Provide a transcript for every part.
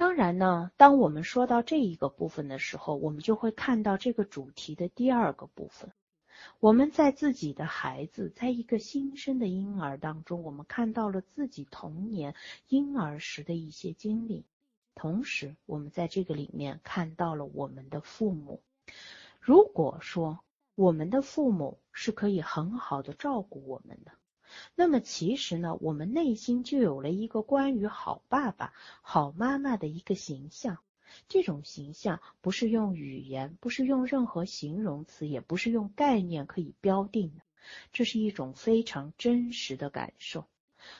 当然呢，当我们说到这一个部分的时候，我们就会看到这个主题的第二个部分。我们在自己的孩子，在一个新生的婴儿当中，我们看到了自己童年婴儿时的一些经历，同时我们在这个里面看到了我们的父母。如果说我们的父母是可以很好的照顾我们的。那么其实呢，我们内心就有了一个关于好爸爸、好妈妈的一个形象。这种形象不是用语言，不是用任何形容词，也不是用概念可以标定的。这是一种非常真实的感受。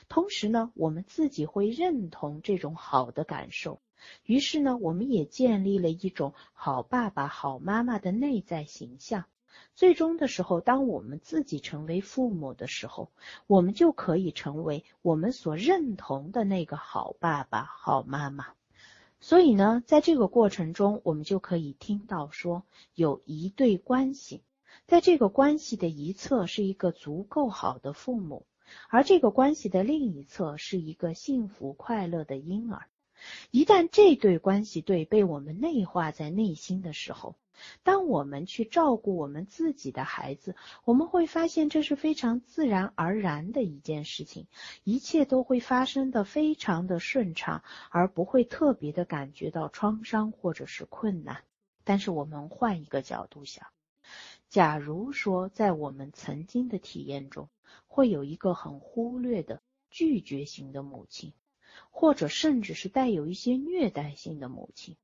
同时呢，我们自己会认同这种好的感受。于是呢，我们也建立了一种好爸爸、好妈妈的内在形象。最终的时候，当我们自己成为父母的时候，我们就可以成为我们所认同的那个好爸爸、好妈妈。所以呢，在这个过程中，我们就可以听到说，有一对关系，在这个关系的一侧是一个足够好的父母，而这个关系的另一侧是一个幸福快乐的婴儿。一旦这对关系对被我们内化在内心的时候，当我们去照顾我们自己的孩子，我们会发现这是非常自然而然的一件事情，一切都会发生的非常的顺畅，而不会特别的感觉到创伤或者是困难。但是我们换一个角度想，假如说在我们曾经的体验中，会有一个很忽略的拒绝型的母亲，或者甚至是带有一些虐待性的母亲。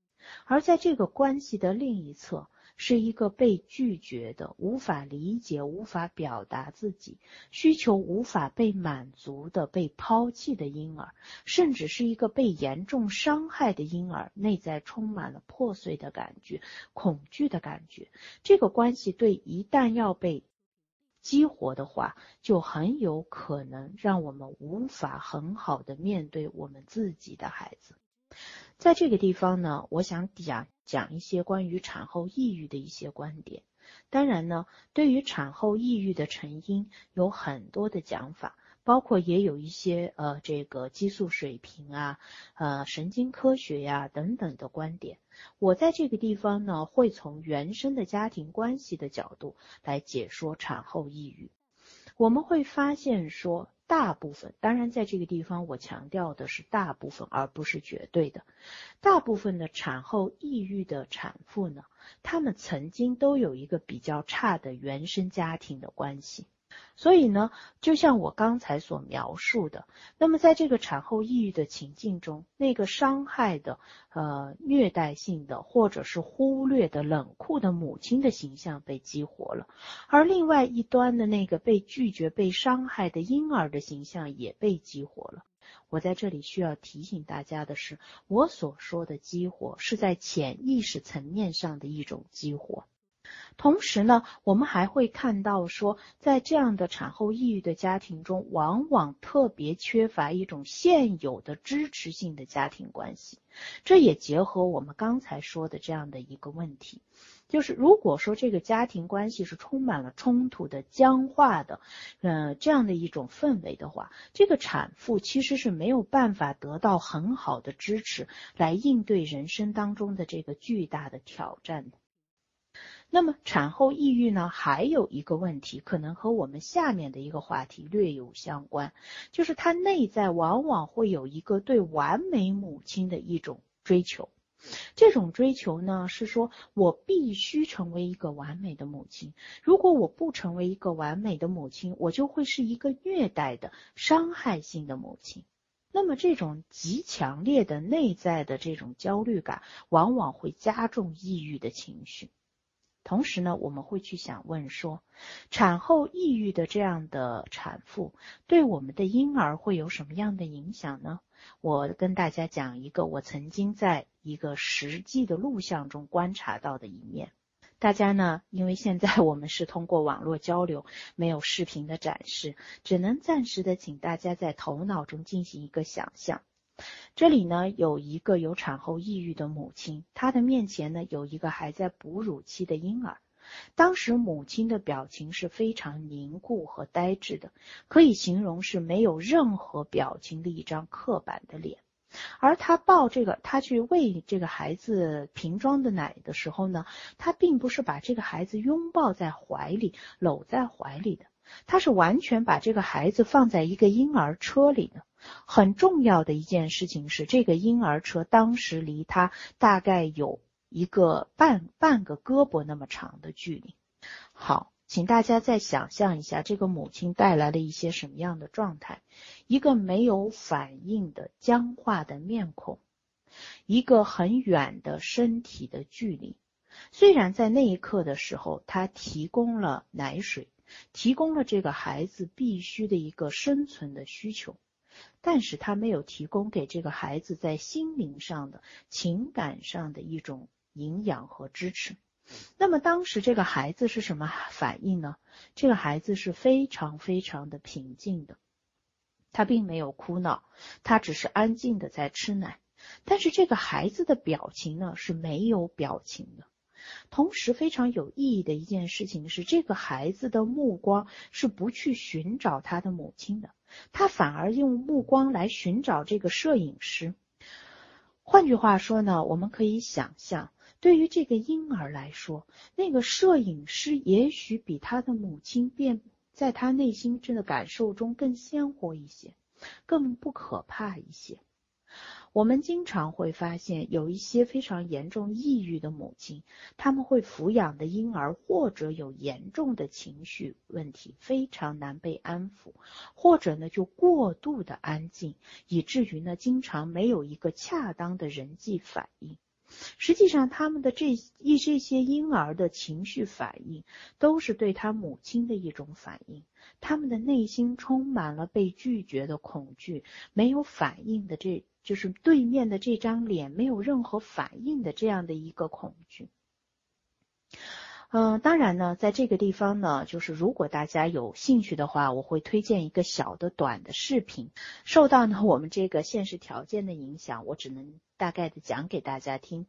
而在这个关系的另一侧，是一个被拒绝的、无法理解、无法表达自己需求、无法被满足的、被抛弃的婴儿，甚至是一个被严重伤害的婴儿，内在充满了破碎的感觉、恐惧的感觉。这个关系对一旦要被激活的话，就很有可能让我们无法很好的面对我们自己的孩子。在这个地方呢，我想讲讲一些关于产后抑郁的一些观点。当然呢，对于产后抑郁的成因有很多的讲法，包括也有一些呃这个激素水平啊、呃神经科学呀等等的观点。我在这个地方呢，会从原生的家庭关系的角度来解说产后抑郁。我们会发现说。大部分，当然，在这个地方我强调的是大部分，而不是绝对的。大部分的产后抑郁的产妇呢，她们曾经都有一个比较差的原生家庭的关系。所以呢，就像我刚才所描述的，那么在这个产后抑郁的情境中，那个伤害的、呃虐待性的，或者是忽略的冷酷的母亲的形象被激活了，而另外一端的那个被拒绝、被伤害的婴儿的形象也被激活了。我在这里需要提醒大家的是，我所说的激活是在潜意识层面上的一种激活。同时呢，我们还会看到说，在这样的产后抑郁的家庭中，往往特别缺乏一种现有的支持性的家庭关系。这也结合我们刚才说的这样的一个问题，就是如果说这个家庭关系是充满了冲突的、僵化的，呃，这样的一种氛围的话，这个产妇其实是没有办法得到很好的支持来应对人生当中的这个巨大的挑战的。那么产后抑郁呢，还有一个问题，可能和我们下面的一个话题略有相关，就是他内在往往会有一个对完美母亲的一种追求。这种追求呢，是说我必须成为一个完美的母亲，如果我不成为一个完美的母亲，我就会是一个虐待的、伤害性的母亲。那么这种极强烈的内在的这种焦虑感，往往会加重抑郁的情绪。同时呢，我们会去想问说，产后抑郁的这样的产妇对我们的婴儿会有什么样的影响呢？我跟大家讲一个我曾经在一个实际的录像中观察到的一面。大家呢，因为现在我们是通过网络交流，没有视频的展示，只能暂时的请大家在头脑中进行一个想象。这里呢有一个有产后抑郁的母亲，她的面前呢有一个还在哺乳期的婴儿。当时母亲的表情是非常凝固和呆滞的，可以形容是没有任何表情的一张刻板的脸。而他抱这个，他去喂这个孩子瓶装的奶的时候呢，他并不是把这个孩子拥抱在怀里、搂在怀里的，他是完全把这个孩子放在一个婴儿车里的。很重要的一件事情是，这个婴儿车当时离他大概有一个半半个胳膊那么长的距离。好。请大家再想象一下，这个母亲带来了一些什么样的状态？一个没有反应的僵化的面孔，一个很远的身体的距离。虽然在那一刻的时候，他提供了奶水，提供了这个孩子必须的一个生存的需求，但是他没有提供给这个孩子在心灵上的、情感上的一种营养和支持。那么当时这个孩子是什么反应呢？这个孩子是非常非常的平静的，他并没有哭闹，他只是安静的在吃奶。但是这个孩子的表情呢是没有表情的。同时非常有意义的一件事情是，这个孩子的目光是不去寻找他的母亲的，他反而用目光来寻找这个摄影师。换句话说呢，我们可以想象。对于这个婴儿来说，那个摄影师也许比他的母亲变在他内心真的感受中更鲜活一些，更不可怕一些。我们经常会发现，有一些非常严重抑郁的母亲，他们会抚养的婴儿或者有严重的情绪问题，非常难被安抚，或者呢就过度的安静，以至于呢经常没有一个恰当的人际反应。实际上，他们的这一这些婴儿的情绪反应，都是对他母亲的一种反应。他们的内心充满了被拒绝的恐惧，没有反应的，这就是对面的这张脸没有任何反应的这样的一个恐惧。嗯，当然呢，在这个地方呢，就是如果大家有兴趣的话，我会推荐一个小的短的视频。受到呢我们这个现实条件的影响，我只能大概的讲给大家听。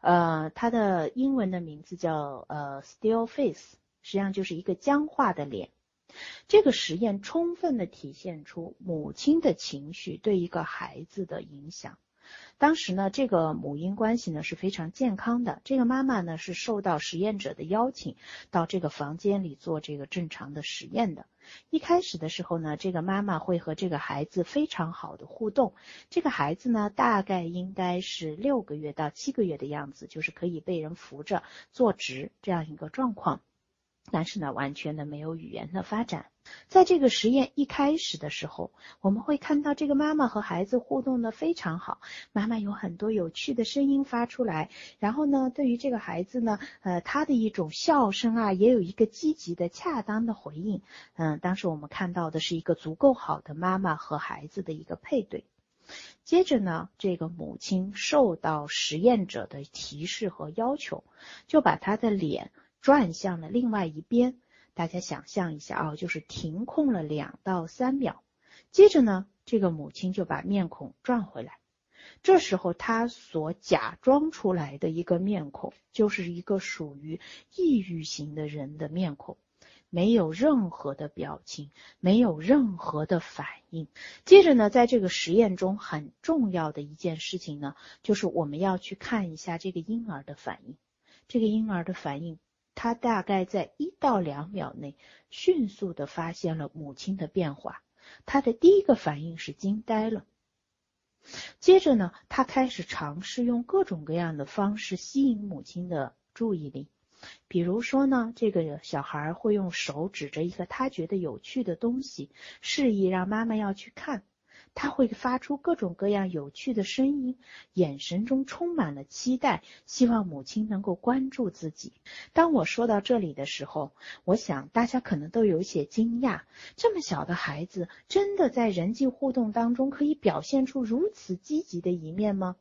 呃，它的英文的名字叫呃 Still Face，实际上就是一个僵化的脸。这个实验充分的体现出母亲的情绪对一个孩子的影响。当时呢，这个母婴关系呢是非常健康的。这个妈妈呢是受到实验者的邀请到这个房间里做这个正常的实验的。一开始的时候呢，这个妈妈会和这个孩子非常好的互动。这个孩子呢，大概应该是六个月到七个月的样子，就是可以被人扶着坐直这样一个状况。但是呢，完全的没有语言的发展。在这个实验一开始的时候，我们会看到这个妈妈和孩子互动的非常好，妈妈有很多有趣的声音发出来，然后呢，对于这个孩子呢，呃，他的一种笑声啊，也有一个积极的、恰当的回应。嗯，当时我们看到的是一个足够好的妈妈和孩子的一个配对。接着呢，这个母亲受到实验者的提示和要求，就把她的脸。转向了另外一边，大家想象一下啊，就是停空了两到三秒。接着呢，这个母亲就把面孔转回来。这时候，她所假装出来的一个面孔，就是一个属于抑郁型的人的面孔，没有任何的表情，没有任何的反应。接着呢，在这个实验中很重要的一件事情呢，就是我们要去看一下这个婴儿的反应。这个婴儿的反应。他大概在一到两秒内迅速的发现了母亲的变化，他的第一个反应是惊呆了。接着呢，他开始尝试用各种各样的方式吸引母亲的注意力，比如说呢，这个小孩会用手指着一个他觉得有趣的东西，示意让妈妈要去看。他会发出各种各样有趣的声音，眼神中充满了期待，希望母亲能够关注自己。当我说到这里的时候，我想大家可能都有些惊讶：这么小的孩子，真的在人际互动当中可以表现出如此积极的一面吗？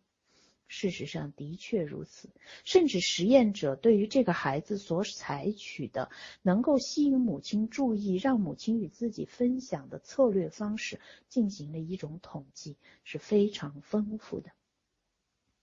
事实上的确如此，甚至实验者对于这个孩子所采取的能够吸引母亲注意、让母亲与自己分享的策略方式进行了一种统计，是非常丰富的。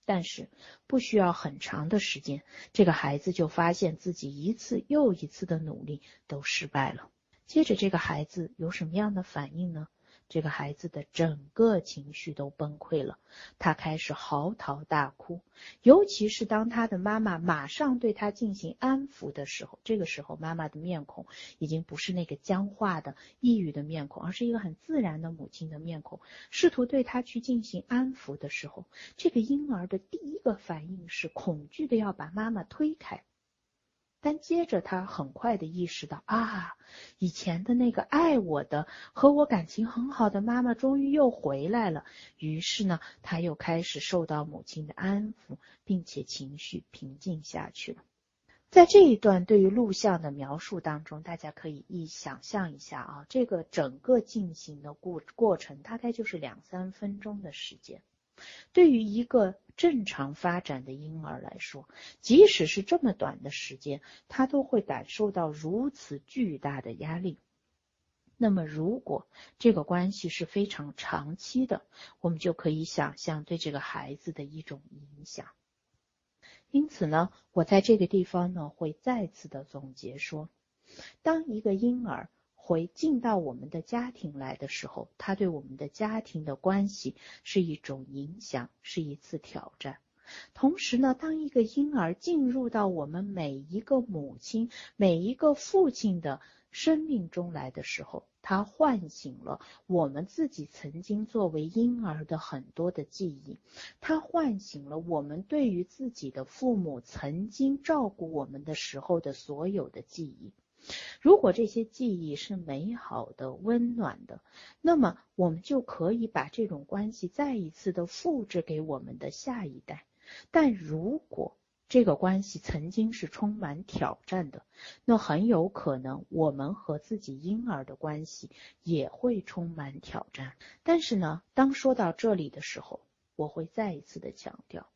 但是不需要很长的时间，这个孩子就发现自己一次又一次的努力都失败了。接着，这个孩子有什么样的反应呢？这个孩子的整个情绪都崩溃了，他开始嚎啕大哭。尤其是当他的妈妈马上对他进行安抚的时候，这个时候妈妈的面孔已经不是那个僵化的、抑郁的面孔，而是一个很自然的母亲的面孔。试图对他去进行安抚的时候，这个婴儿的第一个反应是恐惧的要把妈妈推开。但接着他很快的意识到啊，以前的那个爱我的和我感情很好的妈妈终于又回来了。于是呢，他又开始受到母亲的安抚，并且情绪平静下去了。在这一段对于录像的描述当中，大家可以一想象一下啊，这个整个进行的过过程大概就是两三分钟的时间。对于一个正常发展的婴儿来说，即使是这么短的时间，他都会感受到如此巨大的压力。那么，如果这个关系是非常长期的，我们就可以想象对这个孩子的一种影响。因此呢，我在这个地方呢，会再次的总结说，当一个婴儿。回进到我们的家庭来的时候，他对我们的家庭的关系是一种影响，是一次挑战。同时呢，当一个婴儿进入到我们每一个母亲、每一个父亲的生命中来的时候，他唤醒了我们自己曾经作为婴儿的很多的记忆，他唤醒了我们对于自己的父母曾经照顾我们的时候的所有的记忆。如果这些记忆是美好的、温暖的，那么我们就可以把这种关系再一次的复制给我们的下一代。但如果这个关系曾经是充满挑战的，那很有可能我们和自己婴儿的关系也会充满挑战。但是呢，当说到这里的时候，我会再一次的强调。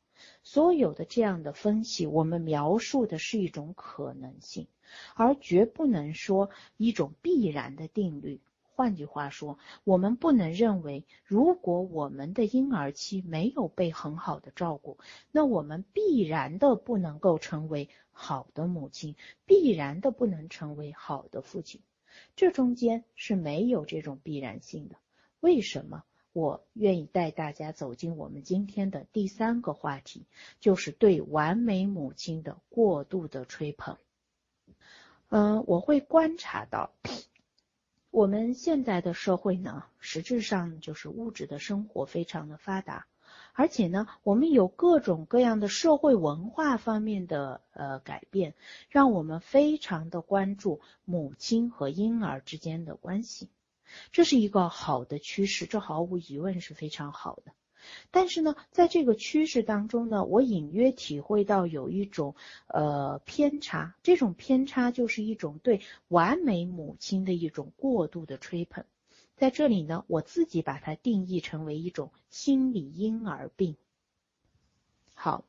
所有的这样的分析，我们描述的是一种可能性，而绝不能说一种必然的定律。换句话说，我们不能认为，如果我们的婴儿期没有被很好的照顾，那我们必然的不能够成为好的母亲，必然的不能成为好的父亲。这中间是没有这种必然性的。为什么？我愿意带大家走进我们今天的第三个话题，就是对完美母亲的过度的吹捧。嗯，我会观察到，我们现在的社会呢，实质上就是物质的生活非常的发达，而且呢，我们有各种各样的社会文化方面的呃改变，让我们非常的关注母亲和婴儿之间的关系。这是一个好的趋势，这毫无疑问是非常好的。但是呢，在这个趋势当中呢，我隐约体会到有一种呃偏差，这种偏差就是一种对完美母亲的一种过度的吹捧。在这里呢，我自己把它定义成为一种心理婴儿病。好，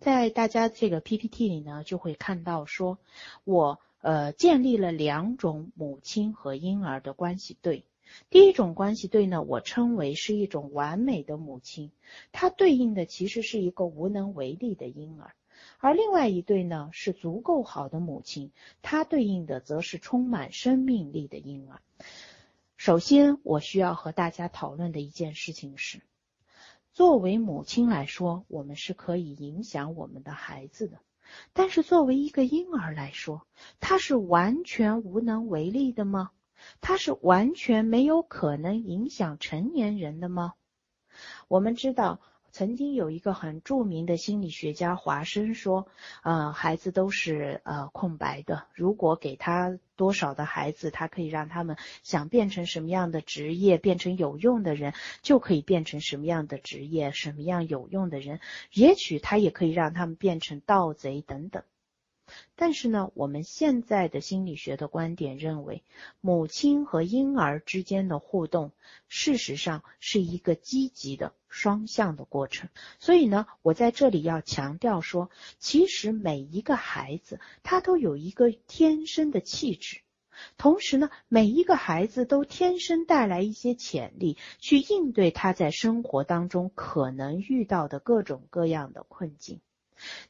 在大家这个 PPT 里呢，就会看到说我。呃，建立了两种母亲和婴儿的关系对。第一种关系对呢，我称为是一种完美的母亲，它对应的其实是一个无能为力的婴儿；而另外一对呢，是足够好的母亲，它对应的则是充满生命力的婴儿。首先，我需要和大家讨论的一件事情是，作为母亲来说，我们是可以影响我们的孩子的。但是作为一个婴儿来说，他是完全无能为力的吗？他是完全没有可能影响成年人的吗？我们知道。曾经有一个很著名的心理学家华生说，呃，孩子都是呃空白的。如果给他多少的孩子，他可以让他们想变成什么样的职业，变成有用的人，就可以变成什么样的职业，什么样有用的人。也许他也可以让他们变成盗贼等等。但是呢，我们现在的心理学的观点认为，母亲和婴儿之间的互动，事实上是一个积极的双向的过程。所以呢，我在这里要强调说，其实每一个孩子他都有一个天生的气质，同时呢，每一个孩子都天生带来一些潜力，去应对他在生活当中可能遇到的各种各样的困境。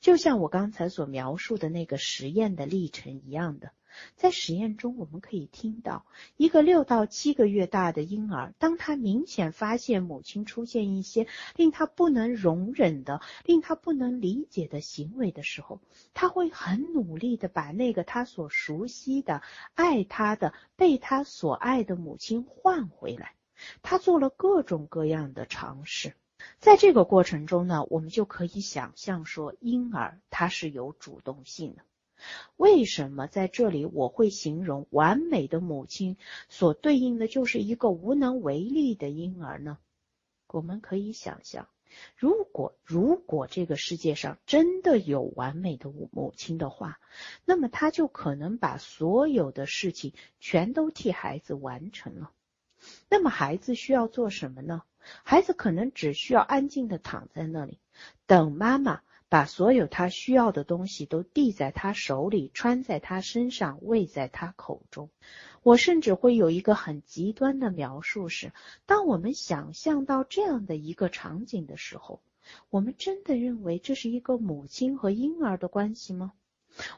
就像我刚才所描述的那个实验的历程一样的，在实验中，我们可以听到一个六到七个月大的婴儿，当他明显发现母亲出现一些令他不能容忍的、令他不能理解的行为的时候，他会很努力的把那个他所熟悉的、爱他的、被他所爱的母亲换回来。他做了各种各样的尝试。在这个过程中呢，我们就可以想象说，婴儿他是有主动性的。为什么在这里我会形容完美的母亲所对应的就是一个无能为力的婴儿呢？我们可以想象，如果如果这个世界上真的有完美的母母亲的话，那么他就可能把所有的事情全都替孩子完成了。那么孩子需要做什么呢？孩子可能只需要安静的躺在那里，等妈妈把所有他需要的东西都递在他手里，穿在他身上，喂在他口中。我甚至会有一个很极端的描述是：当我们想象到这样的一个场景的时候，我们真的认为这是一个母亲和婴儿的关系吗？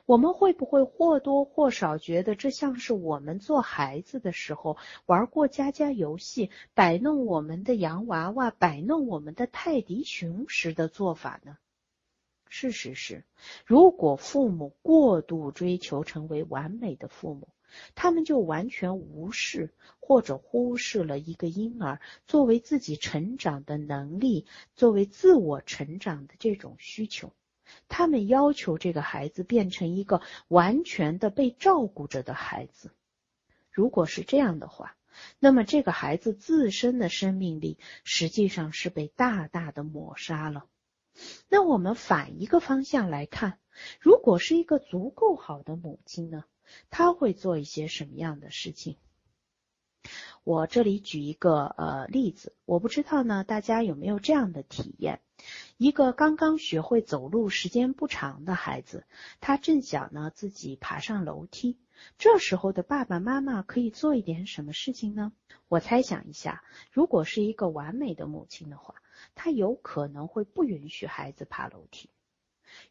我们会不会或多或少觉得这像是我们做孩子的时候玩过家家游戏，摆弄我们的洋娃娃，摆弄我们的泰迪熊时的做法呢？事实是，如果父母过度追求成为完美的父母，他们就完全无视或者忽视了一个婴儿作为自己成长的能力，作为自我成长的这种需求。他们要求这个孩子变成一个完全的被照顾着的孩子。如果是这样的话，那么这个孩子自身的生命力实际上是被大大的抹杀了。那我们反一个方向来看，如果是一个足够好的母亲呢？她会做一些什么样的事情？我这里举一个呃例子，我不知道呢，大家有没有这样的体验？一个刚刚学会走路时间不长的孩子，他正想呢自己爬上楼梯，这时候的爸爸妈妈可以做一点什么事情呢？我猜想一下，如果是一个完美的母亲的话，她有可能会不允许孩子爬楼梯。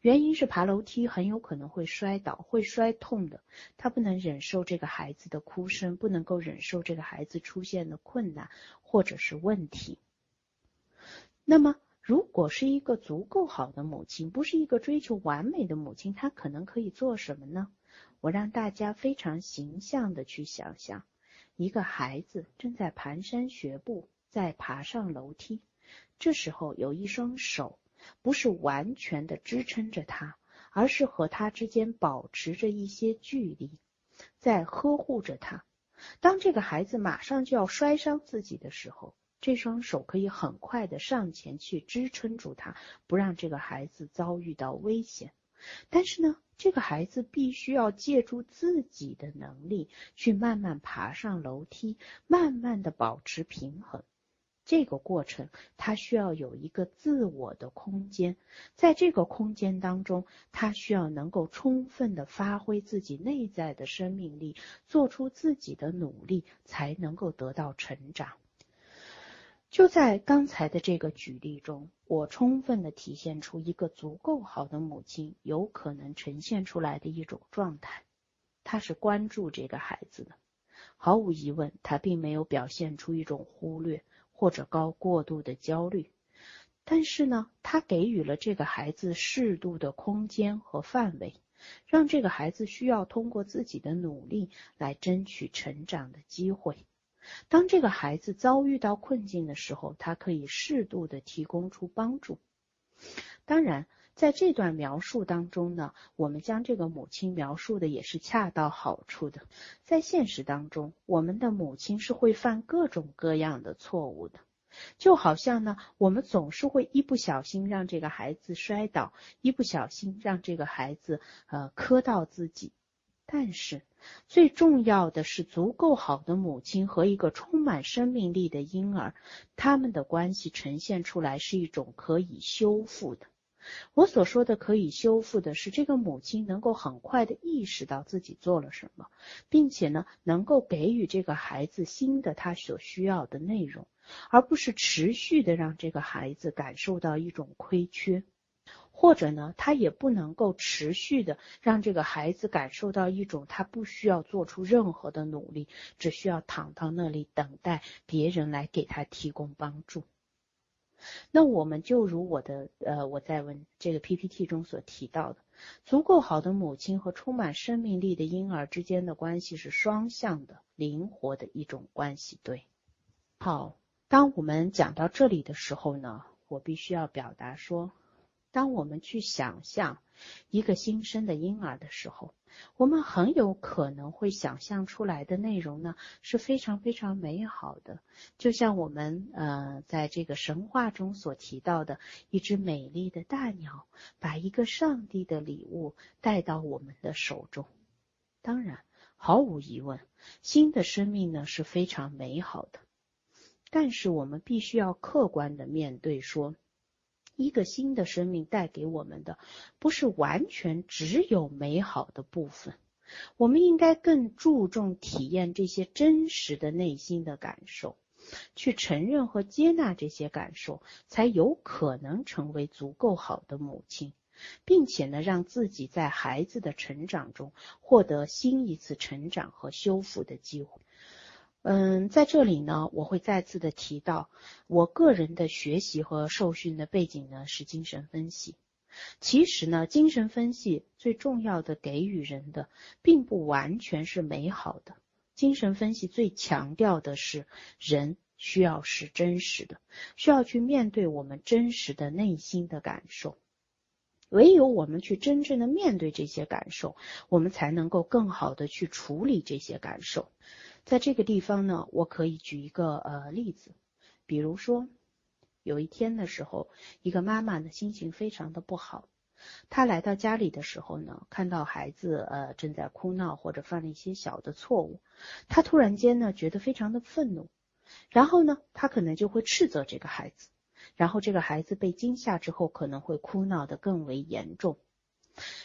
原因是爬楼梯很有可能会摔倒，会摔痛的。他不能忍受这个孩子的哭声，不能够忍受这个孩子出现的困难或者是问题。那么，如果是一个足够好的母亲，不是一个追求完美的母亲，她可能可以做什么呢？我让大家非常形象的去想象，一个孩子正在蹒跚学步，在爬上楼梯，这时候有一双手。不是完全的支撑着他，而是和他之间保持着一些距离，在呵护着他。当这个孩子马上就要摔伤自己的时候，这双手可以很快的上前去支撑住他，不让这个孩子遭遇到危险。但是呢，这个孩子必须要借助自己的能力去慢慢爬上楼梯，慢慢的保持平衡。这个过程，他需要有一个自我的空间，在这个空间当中，他需要能够充分的发挥自己内在的生命力，做出自己的努力，才能够得到成长。就在刚才的这个举例中，我充分的体现出一个足够好的母亲有可能呈现出来的一种状态，她是关注这个孩子的，毫无疑问，她并没有表现出一种忽略。或者高过度的焦虑，但是呢，他给予了这个孩子适度的空间和范围，让这个孩子需要通过自己的努力来争取成长的机会。当这个孩子遭遇到困境的时候，他可以适度的提供出帮助。当然。在这段描述当中呢，我们将这个母亲描述的也是恰到好处的。在现实当中，我们的母亲是会犯各种各样的错误的，就好像呢，我们总是会一不小心让这个孩子摔倒，一不小心让这个孩子呃磕到自己。但是最重要的是，足够好的母亲和一个充满生命力的婴儿，他们的关系呈现出来是一种可以修复的。我所说的可以修复的是，这个母亲能够很快的意识到自己做了什么，并且呢，能够给予这个孩子新的他所需要的内容，而不是持续的让这个孩子感受到一种亏缺。或者呢，他也不能够持续的让这个孩子感受到一种他不需要做出任何的努力，只需要躺到那里等待别人来给他提供帮助。那我们就如我的呃我在问这个 PPT 中所提到的，足够好的母亲和充满生命力的婴儿之间的关系是双向的、灵活的一种关系。对，好，当我们讲到这里的时候呢，我必须要表达说。当我们去想象一个新生的婴儿的时候，我们很有可能会想象出来的内容呢是非常非常美好的，就像我们呃在这个神话中所提到的一只美丽的大鸟，把一个上帝的礼物带到我们的手中。当然，毫无疑问，新的生命呢是非常美好的，但是我们必须要客观的面对说。一个新的生命带给我们的，不是完全只有美好的部分。我们应该更注重体验这些真实的内心的感受，去承认和接纳这些感受，才有可能成为足够好的母亲，并且呢，让自己在孩子的成长中获得新一次成长和修复的机会。嗯，在这里呢，我会再次的提到，我个人的学习和受训的背景呢是精神分析。其实呢，精神分析最重要的给予人的，并不完全是美好的。精神分析最强调的是，人需要是真实的，需要去面对我们真实的内心的感受。唯有我们去真正的面对这些感受，我们才能够更好的去处理这些感受。在这个地方呢，我可以举一个呃例子，比如说有一天的时候，一个妈妈呢心情非常的不好，她来到家里的时候呢，看到孩子呃正在哭闹或者犯了一些小的错误，她突然间呢觉得非常的愤怒，然后呢她可能就会斥责这个孩子，然后这个孩子被惊吓之后可能会哭闹的更为严重，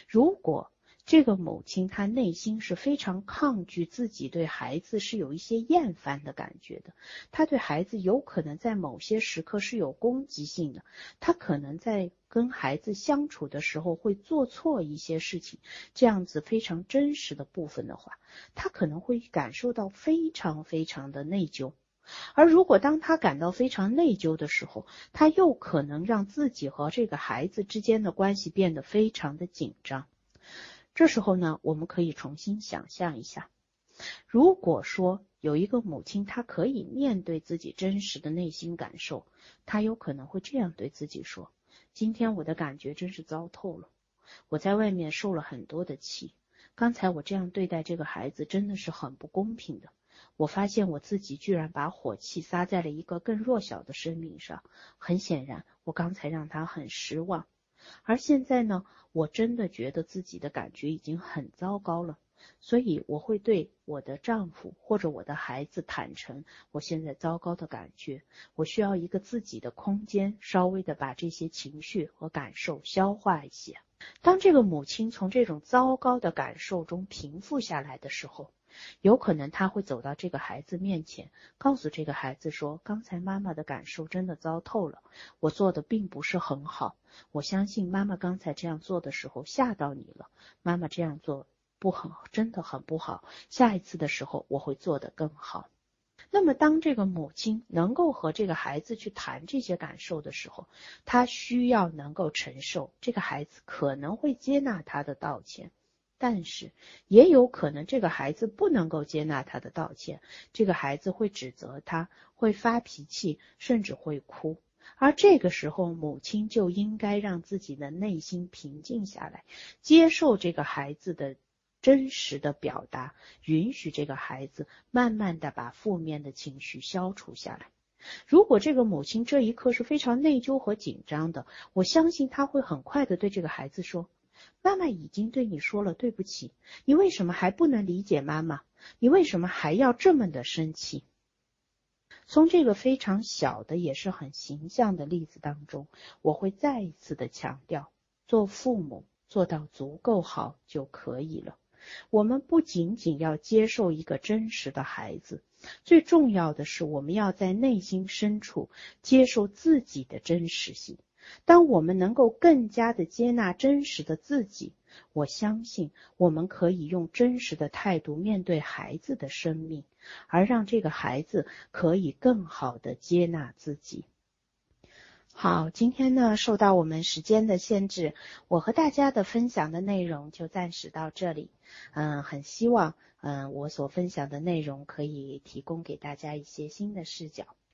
如果。这个母亲她内心是非常抗拒自己对孩子是有一些厌烦的感觉的，她对孩子有可能在某些时刻是有攻击性的，她可能在跟孩子相处的时候会做错一些事情，这样子非常真实的部分的话，她可能会感受到非常非常的内疚，而如果当她感到非常内疚的时候，她又可能让自己和这个孩子之间的关系变得非常的紧张。这时候呢，我们可以重新想象一下，如果说有一个母亲，她可以面对自己真实的内心感受，她有可能会这样对自己说：“今天我的感觉真是糟透了，我在外面受了很多的气，刚才我这样对待这个孩子真的是很不公平的。我发现我自己居然把火气撒在了一个更弱小的生命上，很显然，我刚才让他很失望。”而现在呢，我真的觉得自己的感觉已经很糟糕了，所以我会对我的丈夫或者我的孩子坦诚我现在糟糕的感觉，我需要一个自己的空间，稍微的把这些情绪和感受消化一些。当这个母亲从这种糟糕的感受中平复下来的时候。有可能他会走到这个孩子面前，告诉这个孩子说：“刚才妈妈的感受真的糟透了，我做的并不是很好。我相信妈妈刚才这样做的时候吓到你了，妈妈这样做不很真的很不好。下一次的时候我会做得更好。”那么，当这个母亲能够和这个孩子去谈这些感受的时候，他需要能够承受这个孩子可能会接纳他的道歉。但是也有可能这个孩子不能够接纳他的道歉，这个孩子会指责他，会发脾气，甚至会哭。而这个时候，母亲就应该让自己的内心平静下来，接受这个孩子的真实的表达，允许这个孩子慢慢的把负面的情绪消除下来。如果这个母亲这一刻是非常内疚和紧张的，我相信她会很快的对这个孩子说。妈妈已经对你说了对不起，你为什么还不能理解妈妈？你为什么还要这么的生气？从这个非常小的也是很形象的例子当中，我会再一次的强调，做父母做到足够好就可以了。我们不仅仅要接受一个真实的孩子，最重要的是我们要在内心深处接受自己的真实性。当我们能够更加的接纳真实的自己，我相信我们可以用真实的态度面对孩子的生命，而让这个孩子可以更好的接纳自己。好，今天呢，受到我们时间的限制，我和大家的分享的内容就暂时到这里。嗯，很希望，嗯，我所分享的内容可以提供给大家一些新的视角。